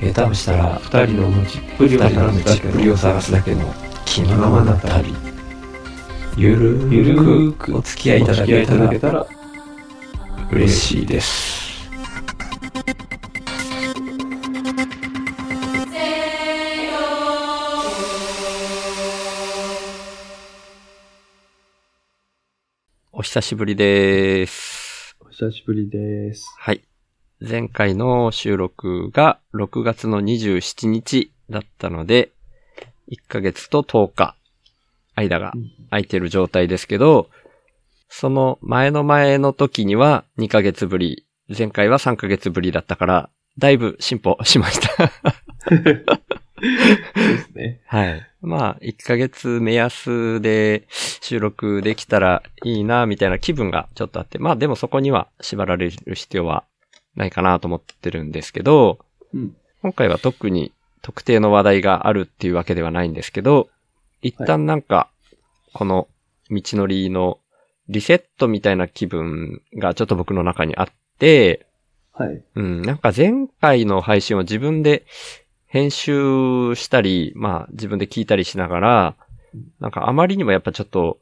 下手をしたら二人の持ちっぷりを二人の探すだけ道っぷりを探すだけの気のままな旅ゆるゆるくくお付き合いいただけたら嬉しいですお久しぶりです。お久しぶりです。はい。前回の収録が6月の27日だったので、1ヶ月と10日間が空いてる状態ですけど、その前の前の時には2ヶ月ぶり、前回は3ヶ月ぶりだったから、だいぶ進歩しました。そうですね。はい。まあ、1ヶ月目安で収録できたらいいな、みたいな気分がちょっとあって、まあでもそこには縛られる必要はないかなと思ってるんですけど、うん。今回は特に特定の話題があるっていうわけではないんですけど、一旦なんか、この道のりのリセットみたいな気分がちょっと僕の中にあって、はい。うん、なんか前回の配信を自分で編集したり、まあ自分で聞いたりしながら、なんかあまりにもやっぱちょっと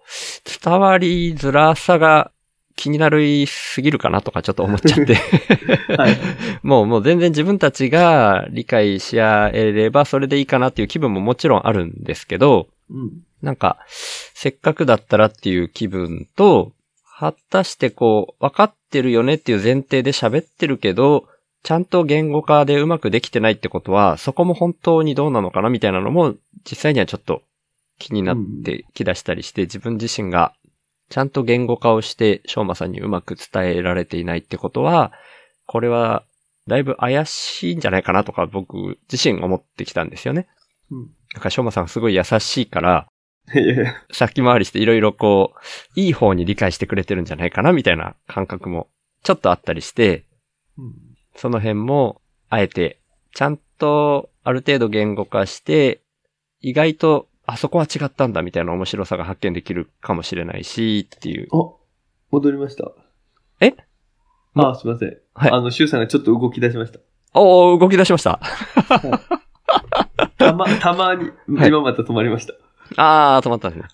伝わりづらさが気になりすぎるかなとかちょっと思っちゃって。はい。もうもう全然自分たちが理解し合えればそれでいいかなっていう気分ももちろんあるんですけど、うん。なんか、せっかくだったらっていう気分と、果たしてこう、分かってるよねっていう前提で喋ってるけど、ちゃんと言語化でうまくできてないってことは、そこも本当にどうなのかなみたいなのも、実際にはちょっと気になってきだしたりして、自分自身がちゃんと言語化をして、翔馬さんにうまく伝えられていないってことは、これは、だいぶ怪しいんじゃないかなとか僕自身思ってきたんですよね。うん。なんか翔馬さんすごい優しいから。先回りしていろいろこう、いい方に理解してくれてるんじゃないかなみたいな感覚もちょっとあったりして、うん。その辺も、あえて、ちゃんとある程度言語化して、意外と、あそこは違ったんだみたいな面白さが発見できるかもしれないし、っていう。あ、戻りました。え？あ、すいません。はいあの、シュウさんがちょっと動き出しました。おー、動き出しました。たま、たまに、はい今また止まりました。あー、止まったんですね。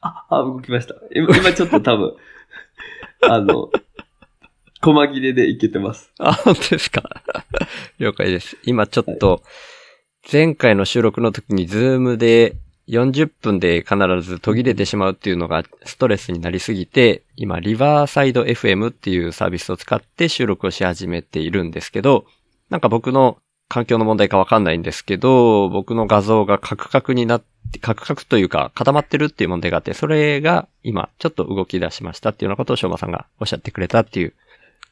あ、あ、動きました。今、今ちょっと多分、あの、細切れでいけてます。あ、本当ですか？了解です。今ちょっと、前回の収録の時にズームで40分で必ず途切れてしまうっていうのがストレスになりすぎて、今リバーサイド FM っていうサービスを使って収録をし始めているんですけど、なんか僕の環境の問題かわかんないんですけど、僕の画像がカクカクになって、カクカクというか固まってるっていう問題があって、それが今ちょっと動き出しましたっていうようなことをしょうまさんがおっしゃってくれたっていう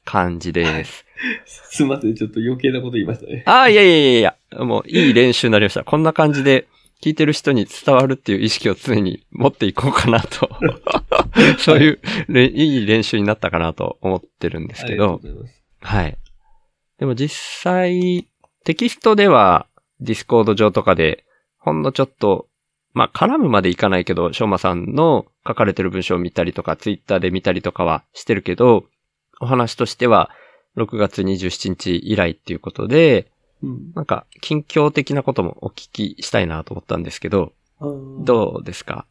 感じです。すいません、ちょっと余計なこと言いましたね。ああ、いやいやいやいや、もういい練習になりました。こんな感じで聞いてる人に伝わるっていう意識を常に持っていこうかなと。そういう、れいい練習になったかなと思ってるんですけど。はい。でも実際、テキストではディスコード上とかで、ほんのちょっと、まあ絡むまでいかないけど、しょうまさんの書かれてる文章を見たりとか、ツイッターで見たりとかはしてるけど、お話としては、6月27日以来っていうことで、うん。なんか、近況的なこともお聞きしたいなと思ったんですけど、どうですか？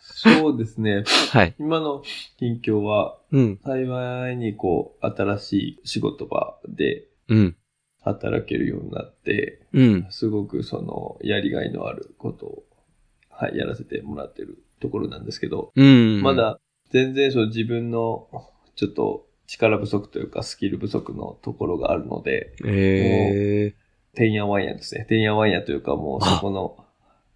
そうですね。はい。今の近況は、うん、幸いにこう、新しい仕事場でうん、働けるようになって、うん、すごくその、やりがいのあることを、はい、やらせてもらってるところなんですけど、うん。ま、だ全然その自分の、ちょっと力不足というかスキル不足のところがあるので、えー、てんやわんやですね。てんやわんやというかもうそこの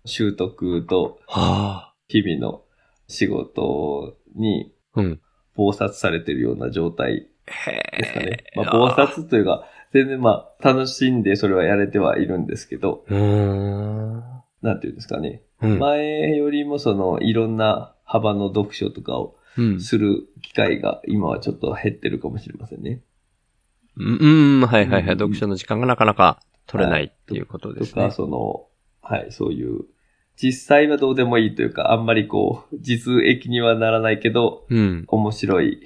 習得とはあ、日々の仕事にうん。暴殺されてるような状態へですかね。えまあ、暴殺というか、全然まあ、楽しんでそれはやれてはいるんですけど。なんていうんですかね。うん。前よりもその、いろんな幅の読書とかをうん。する機会が今はちょっと減ってるかもしれませんね。うん、うんはいはいはい。うん読書の時間がなかなか取れないっていうことでとすね。か、その、はい、そういう、実際はどうでもいいというか、あんまりこう、実益にはならないけど、うん。面白い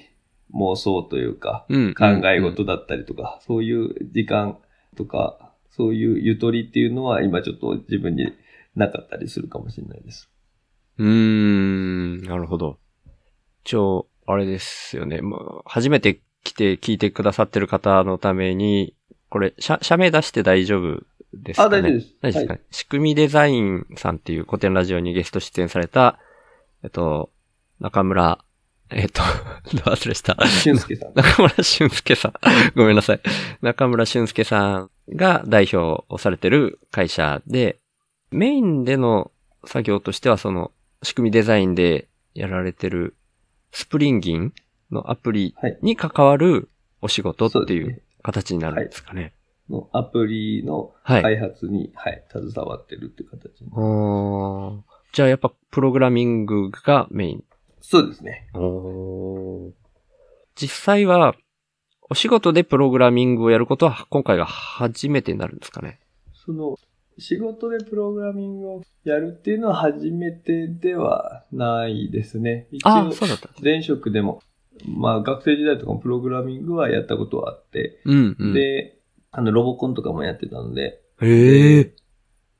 妄想というか、うん。考え事だったりとか、そういう時間とか、そういうゆとりっていうのは今ちょっと自分になかったりするかもしれないです。うーん。なるほど。一応、あれですよね。もう、初めて来て聞いてくださってる方のために、これ、社、社名出して大丈夫ですかあ、ね大丈夫です。大丈夫ですか、はいね仕組みデザインさんっていう古典ラジオにゲスト出演された、えっと、中村、えっと、忘れした？俊介さん。中村俊介さん。ごめんなさい。中村俊介さんが代表をされてる会社で、メインでの作業としてはその仕組みデザインでやられてるスプリンギンのアプリはい。に関わるお仕事っていう形になるんですかね。のアプリのはい。開発に、はい、携わってるっていう形じゃあやっぱプログラミングがメイン。そうですね。実際は、お仕事でプログラミングをやることは今回が初めてになるんですかね。その、仕事でプログラミングをやるっていうのは初めてではないですね。一ああ、応、そうだったんです。前職でも、まあ学生時代とかもプログラミングはやったことはあって、うん、うん。で、あの、ロボコンとかもやってたので、へえ。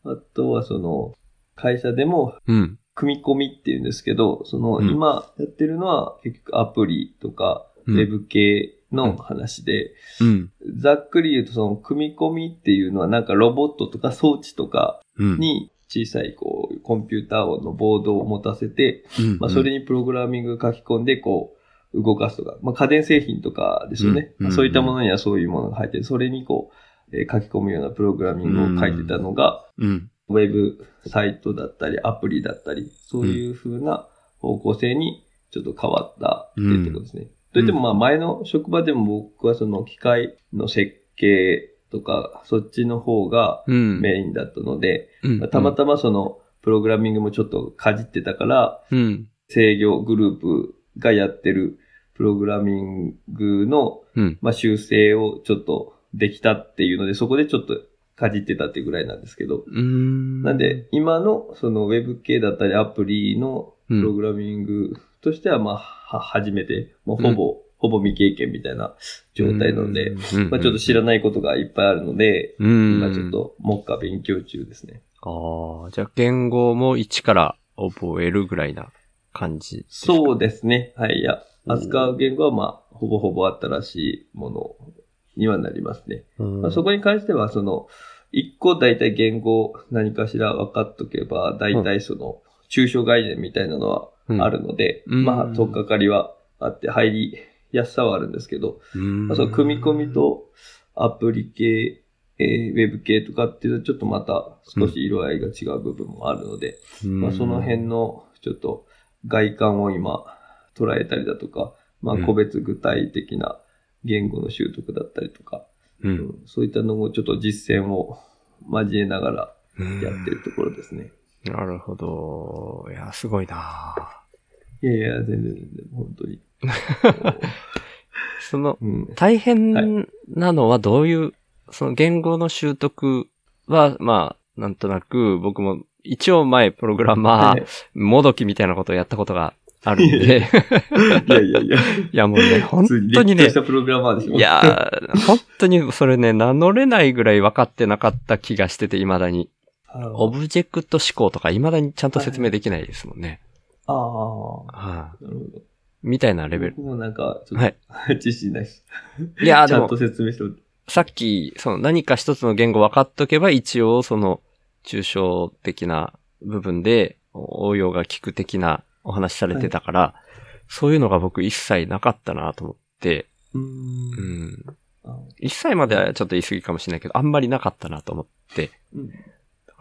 あとはその、会社でも、うん。組み込みっていうんですけど、その、うん今やってるのは結局アプリとか、うんウェブ系の話で、うん。ざっくり言うとその組み込みっていうのはなんかロボットとか装置とかうん。に小さいこうコンピューターのボードを持たせて、うん、まあそれにプログラミング書き込んでこう動かすとか、まあ家電製品とかですよね。うんうんそういったものにはそういうものが入ってて、それにこう、えー書き込むようなプログラミングを書いてたのが、うん。ウェブサイトだったりアプリだったり、そういう風な方向性にちょっと変わったっていうところですね。といってもまあ前の職場でも僕はその機械の設計とか、そっちの方がうん。メインだったので、うんまあたまたまそのプログラミングもちょっとかじってたから、うん。制御グループがやってるプログラミングの、うん。まあ、修正をちょっとできたっていうので、そこでちょっとかじってたっていうぐらいなんですけど、うん。なんで、今のそのウェブ系だったりアプリのうん、プログラミングとしては、まあ、は、初めて、もうほぼ、ほぼ未経験みたいな状態なので、うん、まあちょっと知らないことがいっぱいあるので、うん。今ちょっ。と、目下勉強中ですね。ああ、じゃあ言語も一から覚えるぐらいな感じ。そうですね。はい。いや、扱う言語は、まあ、ほぼほぼ新しいものにはなりますね。うん。まあ、そこに関しては、その、一個大体言語何かしら分かっとけば、大体その、抽象概念みたいなのはあるので、うん。まあ、とっかかりはあって、入りやすさはあるんですけど、うん、まあ、その組み込みとアプリ系、えーウェブ系とかっていうと、ちょっとまた少し色合いが違う部分もあるので、うん、まあ、その辺のちょっと外観を今捉えたりだとか、まあ、うん。個別具体的な言語の習得だったりとか、う。うん。んそういったのをちょっと実践を交えながらうんやってるところですね。なるほど。いや、すごいないやいや、全然全然、本当に。その、うん、大変なのはどういう、その言語の習得は、まあ、なんとなく僕も一応前プログラマー、もどきみたいなことをやったことがあるんで、いやいやいや、いやもうね、本当にねし、たプログラマーでしょ。いやー、本当にそれね、名乗れないぐらい分かってなかった気がしてて、未だに。オブジェクト思考とか未だにちゃんと説明できないですもんね。ああ、はいなるほど。みたいなレベル。僕もなんか、ちょはい。っと、知識ないです。いやーでもちゃんと、説明しておいてさっき、その何か一つの言語分かっとけば一応その抽象的な部分で応用が効く的なお話されてたから、そういうのが僕一切なかったなと思って、うんん。あ一切まではちょっと言い過ぎかもしれないけど、あんまりなかったなと思って、うんだ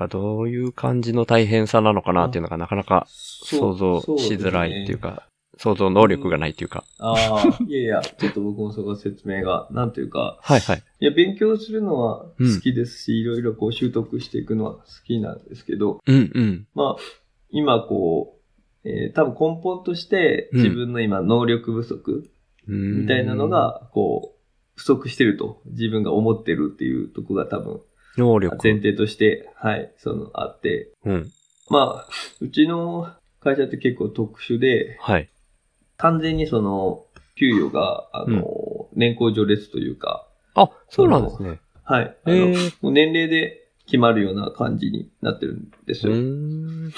からどういう感じの大変さなのかなっていうのがなかなか想像しづらいっていうか。か、想像能力がないというか。ああ、いやいや、ちょっと僕もそこ説明が、なんというか、はいはい。いや、勉強するのは好きですし、いろいろこう習得していくのは好きなんですけど、うんうん。まあ、今こう、えー多分根本としてうん自分の今能力不足みたいなのが、こう、不足してると自分が思ってるっていうとこが多分能力。前提として、はい、そのあって、うん。まあ、うちの会社って結構特殊で、はい。完全にその、給与が、あの、年功序列というか、あ、そうなんですね。はい、あの。もう年齢で決まるような感じになってるんですうよ。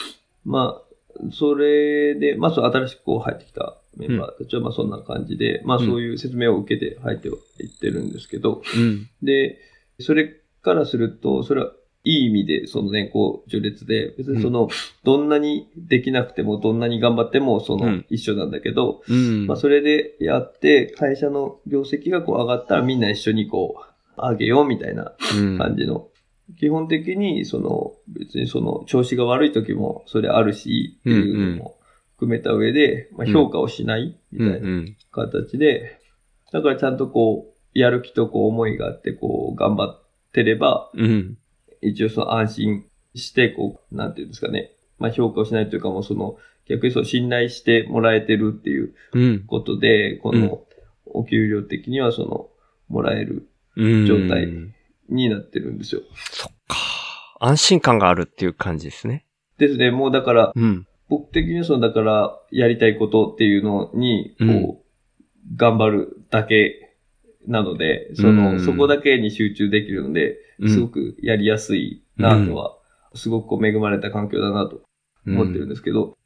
まあ、それで、まあ、そう、新しくこう入ってきたメンバーたちは、まあ、そんな感じで、まあ、うんそういう説明を受けて入ってはいってるんですけど、うん。で、それからすると、それはいい意味で、その年功序列で、別にその、どんなにできなくても、どんなに頑張っても、そうのん、一緒なんだけど、うん。まあ、それでやって、会社の業績がこう上がったら、みんな一緒にこう、上げようみたいなうん。感じの。基本的に、その、別にその、調子が悪い時も、それあるし、っていうのも含めた上で、まあ、評価をしない、みたいなうん。形で、だからちゃんとこう、やる気とこう、思いがあって、こう、頑張ってれば、うん。うん。一応その安心して、こう、なんていうんですかね。まあ、評価をしないというか、もうその、逆にそう、信頼してもらえてるっていううん。ことで、この、お給料的にはその、もらえるうん。状態になってるんですよ。そっか。安心感があるっていう感じですね。ですね、もうだから、うん。僕的にはその、だから、やりたいことっていうのに、こう、うん頑張るだけなので、その、うん。そこだけに集中できるので、うん。すごくやりやすいなとは、すごく恵まれた環境だなと思ってるんですけど。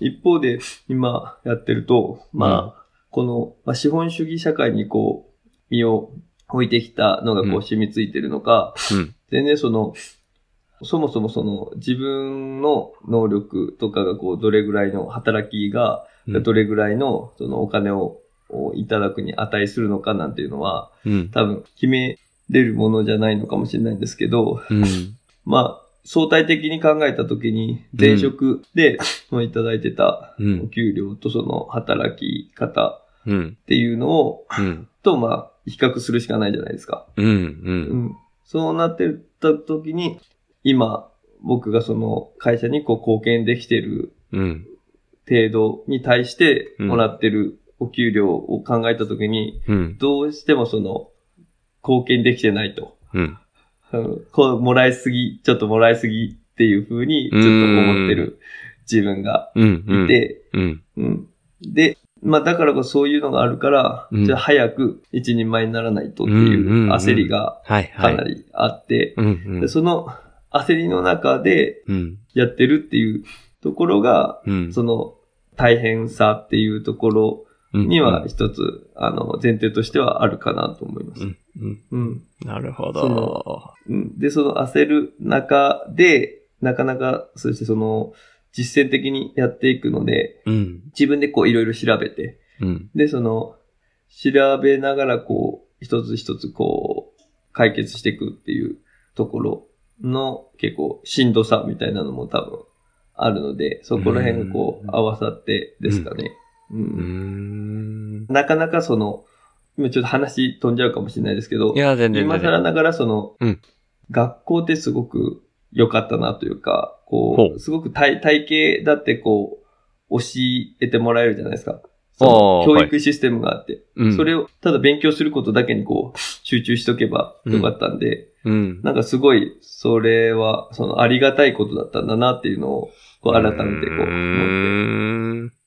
一方で今やってると、まあ、この、まあ、資本主義社会にこう、身を置いてきたのがこう染みついてるのか、うん。全然その、そもそもその自分の能力とかがこう、どれぐらいの働きが、うん。どれぐらいのそのお金ををいただくに値するのかなんていうのは、うん。多分決めれるものじゃないのかもしれないんですけど、うん。まあ、相対的に考えたときに、前職で、もういただいてたうんお給料とその働き方うん。っていうのを、うん。と、まあ、比較するしかないじゃないですか。うん。う。うんん。そうなってたときに、今、僕がその会社にこう貢献できてるうん。程度に対してうんもらってるお給料を考えたときに、うん。どうしてもその、貢献できてないと。うん。うんこう、もらいすぎ、ちょっともらいすぎっていう風に、ちょっと思ってる自分がうん。いて、うん。うん。で、まあだからこそそういうのがあるから、うんじゃあ早く一人前にならないとっていううん焦りが。かなりあって。その焦りの中でうん。やってるっていうところが、うん。その大変さっていうところには一つ、あの、前提としてはあるかなと思います。うん。うん。うん。なるほそどで、その焦る中で、なかなか、そしてその、実践的にやっていくので、うん。自分でこういろいろ調べて、うん。で、その、調べながらこう、一つ一つこう、解決していくっていうところの結構しんどさみたいなのも多分あるので、そこら辺がこううん合わさってですかね。ううんーん。なかなかその、今ちょっと話飛んじゃうかもしれないですけどい、や、全然今。更ながらその、うん学校ってすごく良かったなというか、ほこう、うすごく体体系だってこう、教えてもらえるじゃないですか。そあのー教育システムがあって、うん。それをただ勉強することだけにこう、集中しとけばよかったんで、うん。なんかすごい、それは、そのありがたいことだったんだなっていうのを、こう改めてこう思って。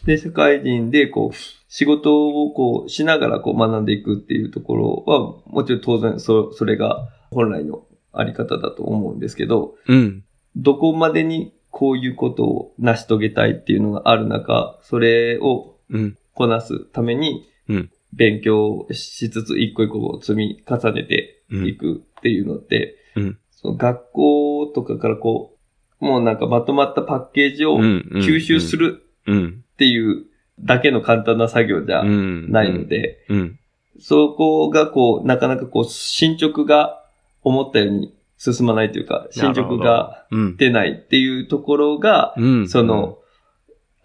で、社会人で、こう、仕事をこう、しながらこう学んでいくっていうところは、もちろん当然、そ、それが本来のあり方だと思うんですけど、うん。どこまでにこういうことを成し遂げたいっていうのがある中、それをうん。こなすためにうん、勉強しつつ一個一個積み重ねてうんいくっていうのって、うんその学校とかからこう、もうなんかまとまったパッケージをうん。吸収するうん。っていうだけの簡単な作業じゃうん。ないので、うん。そこがこう、なかなかこう、進捗が思ったように進まないというか、進捗がうん。出ないっていうところが、うん。その、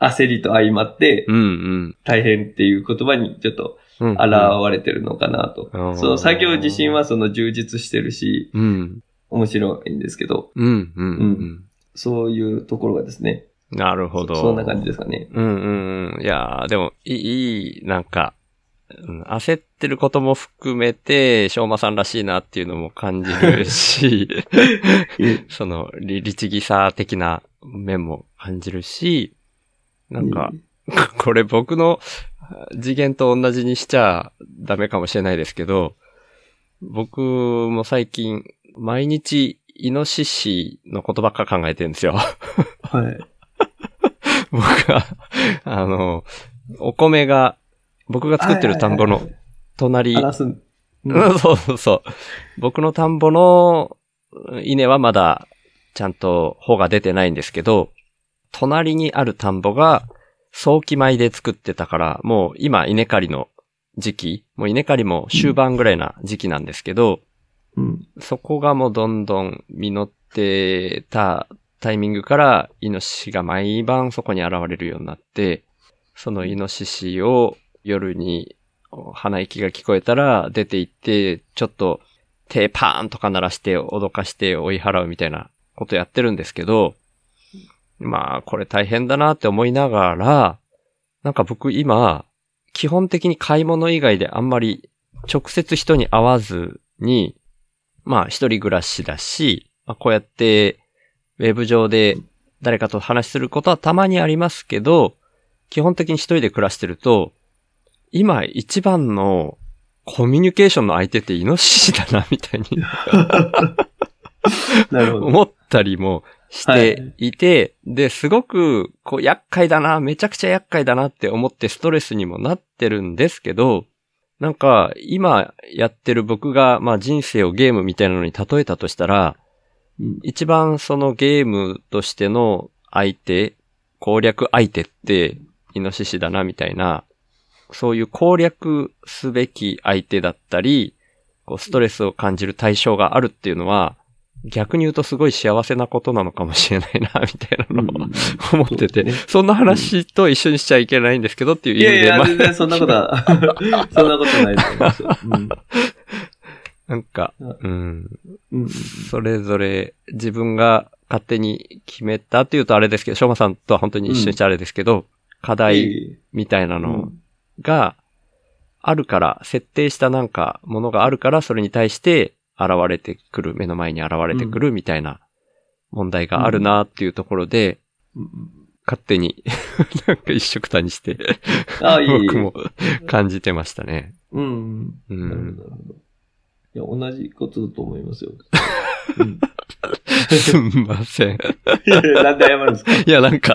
焦りと相まって、うんうん。大変っていう言葉にちょっとうん。現れてるのかなと。うんその作業自身はその充実してるし、うん。面白いんですけど、うんうんうん。そういうところがですね。なるほど。そんな感じですかね。うんうんうん。いやーでも、いい、いいなんか、うん焦ってることも含めて、しょうまさんらしいなっていうのも感じるし、その、り律儀さ的な面も感じるし、なんか、これ僕の次元と同じにしちゃダメかもしれないですけど、僕も最近、毎日、イノシシのことばっか考えてるんですよ。はい。僕は、あの、お米が、僕が作ってる田んぼの隣、話す。うんうん、そうそうそう。僕の田んぼの稲はまだちゃんと穂が出てないんですけど、隣にある田んぼが早期米で作ってたから、もう今稲刈りの時期、もう稲刈りも終盤ぐらいな時期なんですけど、うん。そこがもうどんどん実ってたタイミングから、イノシシが毎晩そこに現れるようになって、そのイノシシを夜に鼻息が聞こえたら出て行って、ちょっと手パーンとか鳴らして脅かして追い払うみたいなことやってるんですけど、まあこれ大変だなって思いながら、なんか僕今、基本的に買い物以外であんまり直接人に会わずに、まあ一人暮らしだし、まあ、こうやってウェブ上で誰かと話することはたまにありますけど、基本的に一人で暮らしてると、今一番のコミュニケーションの相手ってイノシシだな、みたいに なるほど。思ったりもしていて、で、すごく、こう、厄介だな、めちゃくちゃ厄介だなって思ってストレスにもなってるんですけど、なんか、今やってる僕が、まあ人生をゲームみたいなのに例えたとしたら、うん一番そのゲームとしての相手、攻略相手って、イノシシだな、みたいな、そういう攻略すべき相手だったり、こうストレスを感じる対象があるっていうのは、逆に言うとすごい幸せなことなのかもしれないな、みたいなのを思ってて、ね。そんな話と一緒にしちゃいけないんですけどっていう意味で、いやいや、まあ全然そんなことは、そんなことないと思いますよ。うんなんか、うんうん、うんそれぞれ自分が勝手に決めたっていうとあれですけど、しょうまさんとは本当に一緒にしちゃあれですけど、課題みたいなのがあるから、設定したなんかものがあるから、それに対して現れてくる、目の前に現れてくるみたいな問題があるなっていうところで、うん勝手に なんか一緒くたにして、あ、いい。僕も感じてましたね。うん。うん。なるほど。いや、同じことだと思いますよ。うんすんません。いやなんで謝るんですか？いや、なんか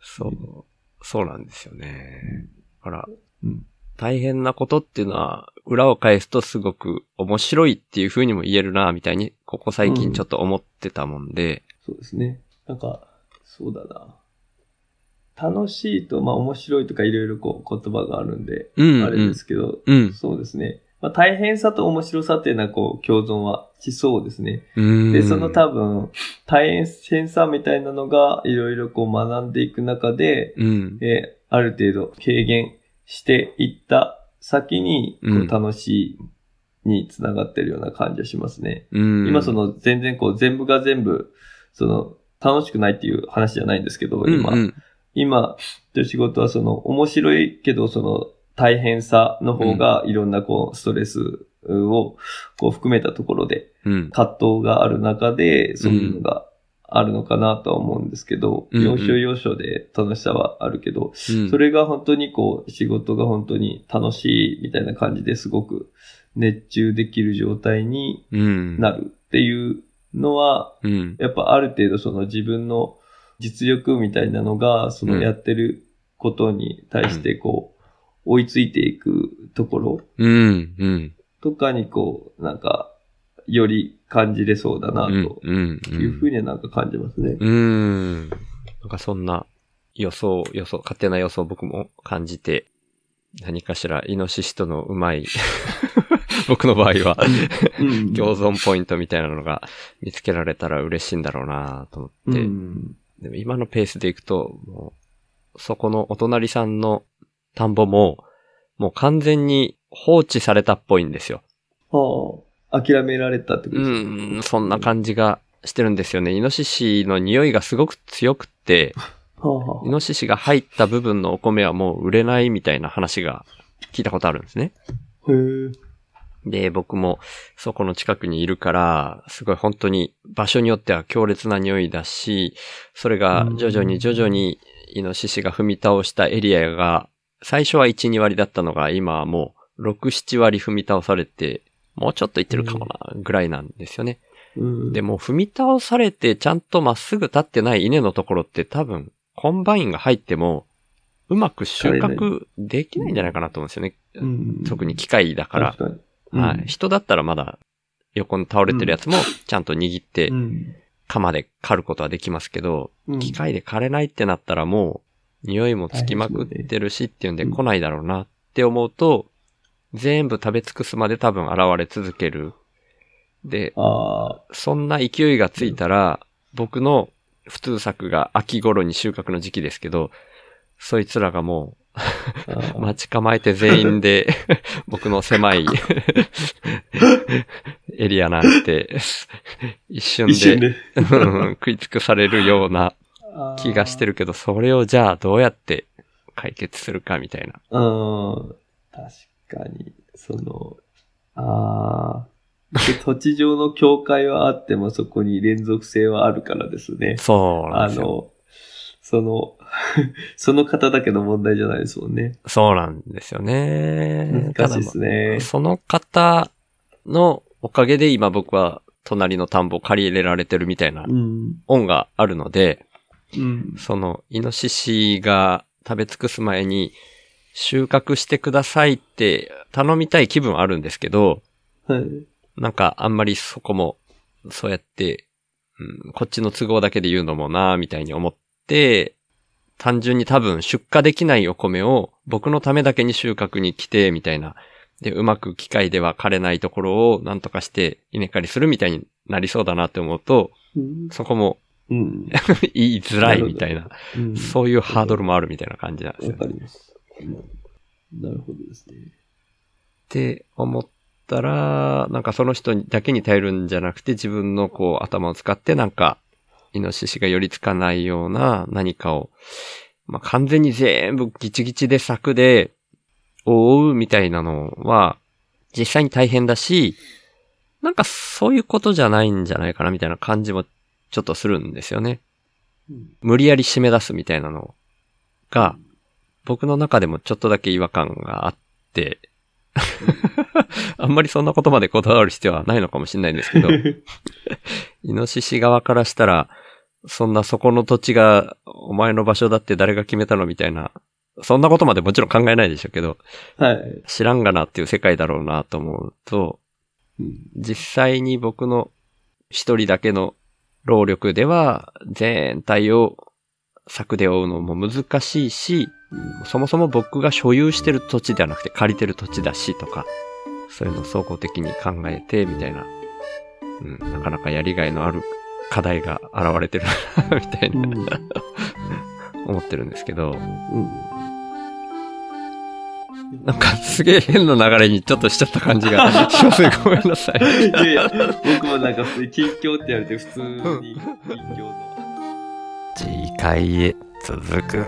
そう、そうなんですよね。だから、うん大変なことっていうのは、裏を返すとすごく面白いっていう風にも言えるな、みたいに、ここ最近ちょっと思ってたもんで、そうですね。なんか、そうだな。楽しいと、まあ面白いとかいろいろこう言葉があるんで、うん、あれですけど、うん。そうですね。まあ大変さと面白さっていうのはこう共存はしそうですね。うん。で、その多分、大変さみたいなのがいろいろこう学んでいく中で、うん。えーある程度軽減していった先に、こうんう楽しいにつながってるような感じがしますね。うん。今そ、の全然こう全部が全部、その楽しくないっていう話じゃないんですけど、今、うん、今という仕事はその面白いけどその大変さの方がいろんなこうストレスをこう含めたところでうん。葛藤がある中でそういうのがあるのかなとは思うんですけど、うん要所要所で楽しさはあるけど、うん。それが本当にこう仕事が本当に楽しいみたいな感じですごく熱中できる状態にうん。なるっていうのは、うん。やっぱある程度その自分の実力みたいなのが、そのやってることに対してこう、追いついていくところうん。うん。とかにこう、なんか、より感じれそうだなうん。とうん。いうふうにはなんか感じますね。うん。なんかそんな予想、予想、勝手な予想僕も感じて、何かしらイノシシとのうまい 僕の場合は。うん共存ポイントみたいなのが見つけられたら嬉しいんだろうなと思って。うんでも今のペースでいくと、もう、そこのお隣さんの田んぼも、もう完全に放置されたっぽいんですよ。はあ、諦められたってことうですか？ん、そんな感じがしてるんですよね。イノシシの匂いがすごく強くって、はあはイノシシが入った部分のお米はもう売れないみたいな話が聞いたことあるんですね。あ、へえ。で、僕もそこの近くにいるから、すごい本当に場所によっては強烈な匂いだし、それが徐々に徐々にイノシシが踏み倒したエリアが、最初は1、2割だったのが今はもう6、7割踏み倒されて、もうちょっといってるかもな、ぐらいなんですよね。うん。でも踏み倒されてちゃんとまっすぐ立ってない稲のところって多分、コンバインが入っても、うまく収穫できないんじゃないかなと思うんですよね。うん、特に機械だから。確かに。はい。人だったらまだ横に倒れてるやつもちゃんと握ってうん。鎌で刈ることはできますけど、うん機械で刈れないってなったらもう匂いもつきまくってるしっていうんでうん来ないだろうなって思うと、全部食べ尽くすまで多分現れ続ける。で、そんな勢いがついたら、僕の普通作が秋頃に収穫の時期ですけど、そいつらがもあうー 待ち構えて全員で 僕の狭い エリアなんて一瞬で食い尽くされるような気がしてる。るけど、それをじゃあどうやって解決するかみたいな。うん。確かに、その、ああ、で土地上の境界はあってもそこに連続性はあるからですね。そうなんあですよ。の、その、その方だけの問題じゃないですもんね。そうなんですよね。難しいですね。その方のおかげで今僕は隣の田んぼを借り入れられてるみたいなうん。恩があるので、うん。そのイノシシが食べ尽くす前に収穫してくださいって頼みたい気分はあるんですけど、はい。なんかあんまりそこもそうやって、うん、こっちの都合だけで言うのもなみたいに思って、単純に多分出荷できないお米を僕のためだけに収穫に来て、みたいな。で、うまく機械では枯れないところをなんとかして稲刈りするみたいになりそうだなって思うと、うん。そこもうん。言いづらいみたいな、うんそういうハードルもあるみたいな感じなんですよわ。かります。うんなるほどですね。って思ったら、なんかその人だけに頼るんじゃなくて自分のこう頭を使ってなんか、イノシシが寄りつかないような何かを、まあ、完全に全部ギチギチで柵で覆うみたいなのは実際に大変だし、なんかそういうことじゃないんじゃないかなみたいな感じもちょっとするんですよね。うん。無理やり締め出すみたいなのが、僕の中でもちょっとだけ違和感があって、あんまりそんなことまでこだわる必要はないのかもしれないんですけど、イノシシ側からしたら、そんなそこの土地がお前の場所だって誰が決めたのみたいな、そんなことまでもちろん考えないでしょうけど、はい。知らんがなっていう世界だろうなと思うと、うん。実際に僕の一人だけの労力では全体を柵で覆うのも難しいし、そもそも僕が所有してる土地ではなくて借りてる土地だしとか、そういうのを総合的に考えてみたいな、うん、なかなかやりがいのある課題が現れてるな みたいうん。な 思ってるんですけど、うん。なんかすげえ変な流れにちょっとしちゃった感じが しますね。ごめんなさい。いやいや、僕もなんか普通に近況って言われて普通に近況の。次回へ続く。